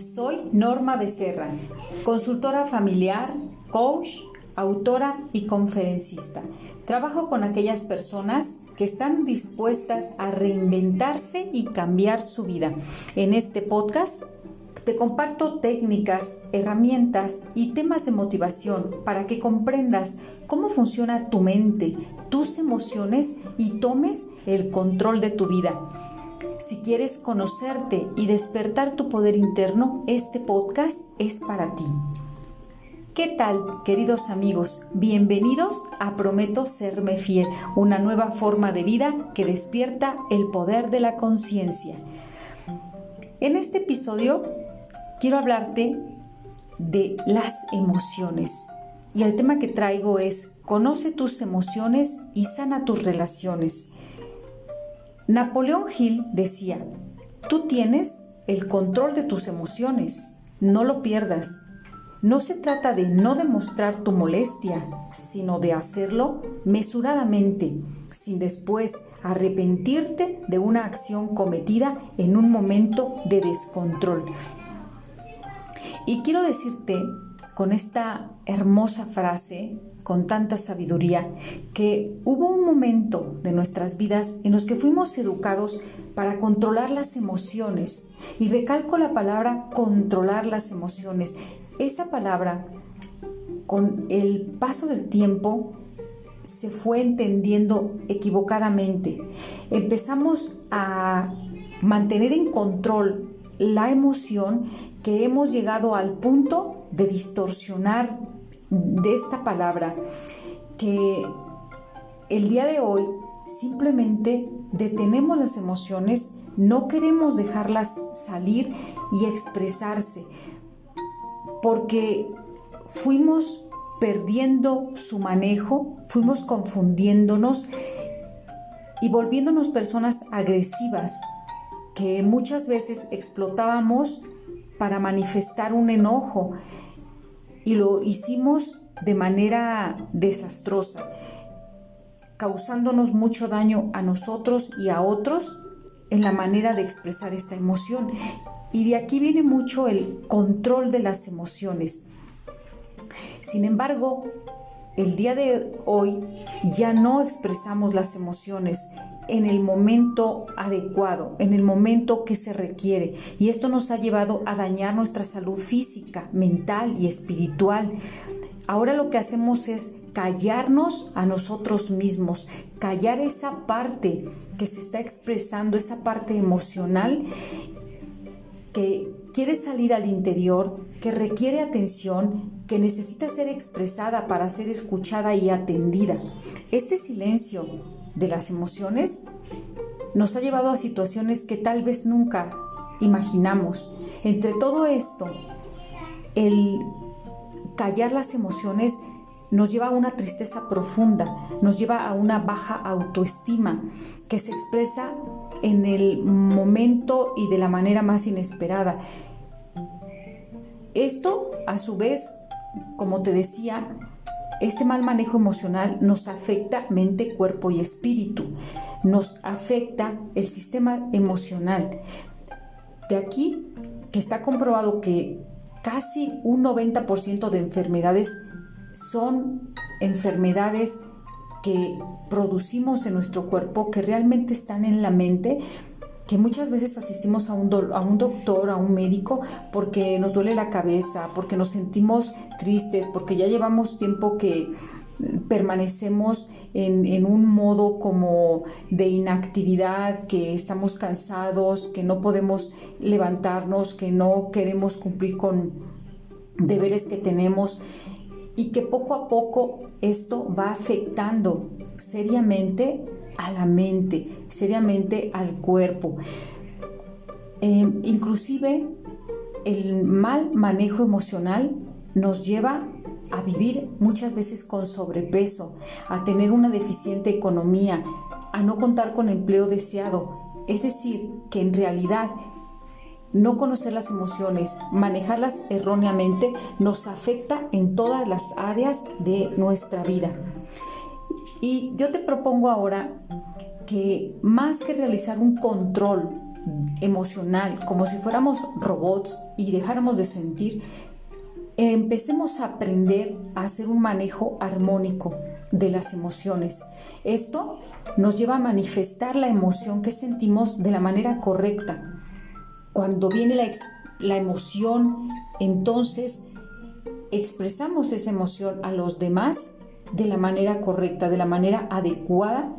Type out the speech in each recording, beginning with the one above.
Soy Norma Becerra, consultora familiar, coach, autora y conferencista. Trabajo con aquellas personas que están dispuestas a reinventarse y cambiar su vida. En este podcast te comparto técnicas, herramientas y temas de motivación para que comprendas cómo funciona tu mente, tus emociones y tomes el control de tu vida. Si quieres conocerte y despertar tu poder interno, este podcast es para ti. ¿Qué tal, queridos amigos? Bienvenidos a Prometo Serme Fiel, una nueva forma de vida que despierta el poder de la conciencia. En este episodio quiero hablarte de las emociones. Y el tema que traigo es, conoce tus emociones y sana tus relaciones. Napoleón Hill decía, tú tienes el control de tus emociones, no lo pierdas. No se trata de no demostrar tu molestia, sino de hacerlo mesuradamente, sin después arrepentirte de una acción cometida en un momento de descontrol. Y quiero decirte con esta hermosa frase con tanta sabiduría que hubo un momento de nuestras vidas en los que fuimos educados para controlar las emociones. Y recalco la palabra controlar las emociones. Esa palabra, con el paso del tiempo, se fue entendiendo equivocadamente. Empezamos a mantener en control la emoción que hemos llegado al punto de distorsionar de esta palabra que el día de hoy simplemente detenemos las emociones, no queremos dejarlas salir y expresarse, porque fuimos perdiendo su manejo, fuimos confundiéndonos y volviéndonos personas agresivas que muchas veces explotábamos para manifestar un enojo y lo hicimos de manera desastrosa, causándonos mucho daño a nosotros y a otros en la manera de expresar esta emoción. Y de aquí viene mucho el control de las emociones. Sin embargo, el día de hoy ya no expresamos las emociones, en el momento adecuado, en el momento que se requiere. Y esto nos ha llevado a dañar nuestra salud física, mental y espiritual. Ahora lo que hacemos es callarnos a nosotros mismos, callar esa parte que se está expresando, esa parte emocional que quiere salir al interior, que requiere atención, que necesita ser expresada para ser escuchada y atendida. Este silencio de las emociones nos ha llevado a situaciones que tal vez nunca imaginamos. Entre todo esto, el callar las emociones nos lleva a una tristeza profunda, nos lleva a una baja autoestima que se expresa en el momento y de la manera más inesperada. Esto, a su vez, como te decía, este mal manejo emocional nos afecta mente, cuerpo y espíritu, nos afecta el sistema emocional. De aquí que está comprobado que casi un 90% de enfermedades son enfermedades que producimos en nuestro cuerpo, que realmente están en la mente, que muchas veces asistimos a un, a un doctor, a un médico, porque nos duele la cabeza, porque nos sentimos tristes, porque ya llevamos tiempo que permanecemos en, en, un modo como de inactividad, que estamos cansados, que no podemos levantarnos, que no queremos cumplir con deberes que tenemos y que poco a poco esto va afectando seriamente a la mente, seriamente al cuerpo. Eh, inclusive el mal manejo emocional nos lleva a vivir muchas veces con sobrepeso, a tener una deficiente economía, a no contar con empleo deseado. Es decir, que en realidad no conocer las emociones, manejarlas erróneamente, nos afecta en todas las áreas de nuestra vida. Y yo te propongo ahora que más que realizar un control emocional, como si fuéramos robots y dejáramos de sentir, empecemos a aprender a hacer un manejo armónico de las emociones. Esto nos lleva a manifestar la emoción que sentimos de la manera correcta. Cuando viene la, la emoción, entonces expresamos esa emoción a los demás de la manera correcta, de la manera adecuada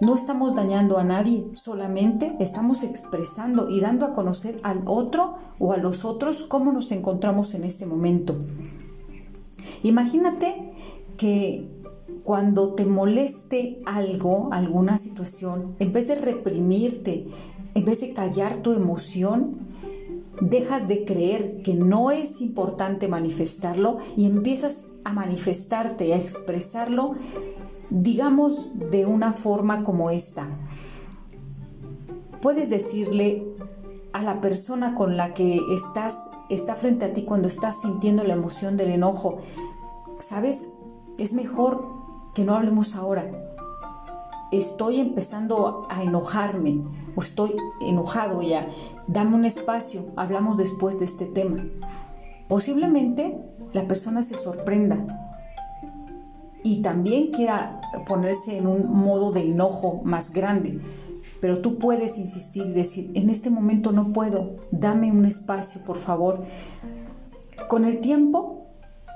no estamos dañando a nadie, solamente estamos expresando y dando a conocer al otro o a los otros cómo nos encontramos en este momento. Imagínate que cuando te moleste algo, alguna situación, en vez de reprimirte, en vez de callar tu emoción, dejas de creer que no es importante manifestarlo y empiezas a manifestarte, a expresarlo digamos de una forma como esta. Puedes decirle a la persona con la que estás, está frente a ti cuando estás sintiendo la emoción del enojo, ¿sabes? Es mejor que no hablemos ahora. Estoy empezando a enojarme o estoy enojado ya. Dame un espacio, hablamos después de este tema. Posiblemente la persona se sorprenda y también quiera ponerse en un modo de enojo más grande. Pero tú puedes insistir y decir, en este momento no puedo, dame un espacio, por favor. Con el tiempo,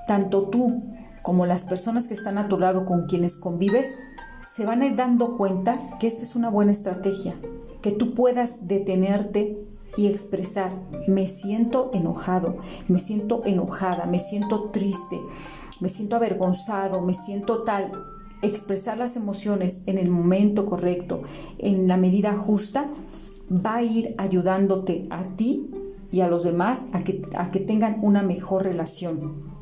tanto tú como las personas que están a tu lado con quienes convives, se van a ir dando cuenta que esta es una buena estrategia, que tú puedas detenerte y expresar, me siento enojado, me siento enojada, me siento triste, me siento avergonzado, me siento tal. Expresar las emociones en el momento correcto, en la medida justa, va a ir ayudándote a ti y a los demás a que, a que tengan una mejor relación.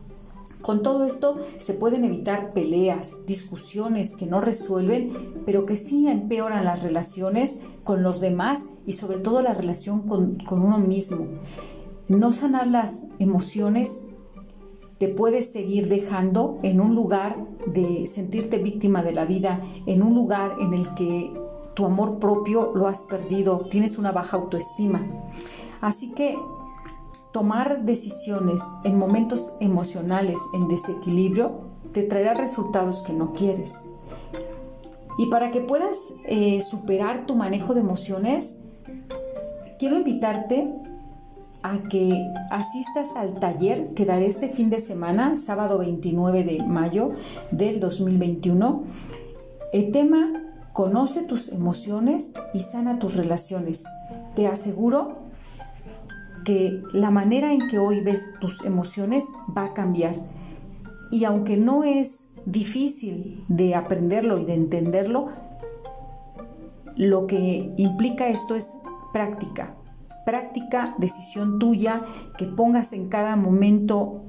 Con todo esto se pueden evitar peleas, discusiones que no resuelven, pero que sí empeoran las relaciones con los demás y sobre todo la relación con, uno mismo. No sanar las emociones te puedes seguir dejando en un lugar de sentirte víctima de la vida, en un lugar en el que tu amor propio lo has perdido, tienes una baja autoestima. Así que tomar decisiones en momentos emocionales en desequilibrio te traerá resultados que no quieres. Y para que puedas eh, superar tu manejo de emociones, quiero invitarte a que asistas al taller que daré este fin de semana, sábado 29 de mayo del 2021. El tema, conoce tus emociones y sana tus relaciones. Te aseguro que la manera en que hoy ves tus emociones va a cambiar. Y aunque no es difícil de aprenderlo y de entenderlo, lo que implica esto es práctica práctica, decisión tuya, que pongas en cada momento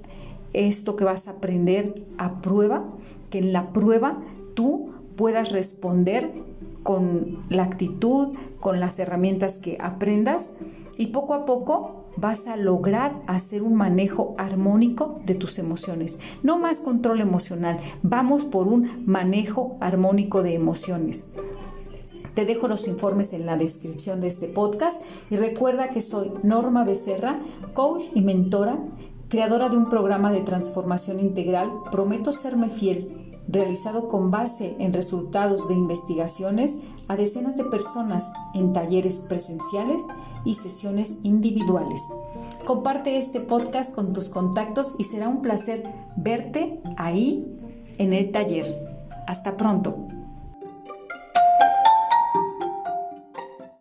esto que vas a aprender a prueba, que en la prueba tú puedas responder con la actitud, con las herramientas que aprendas y poco a poco vas a lograr hacer un manejo armónico de tus emociones. No más control emocional, vamos por un manejo armónico de emociones. Te dejo los informes en la descripción de este podcast y recuerda que soy Norma Becerra, coach y mentora, creadora de un programa de transformación integral, Prometo Serme Fiel, realizado con base en resultados de investigaciones a decenas de personas en talleres presenciales y sesiones individuales. Comparte este podcast con tus contactos y será un placer verte ahí en el taller. Hasta pronto.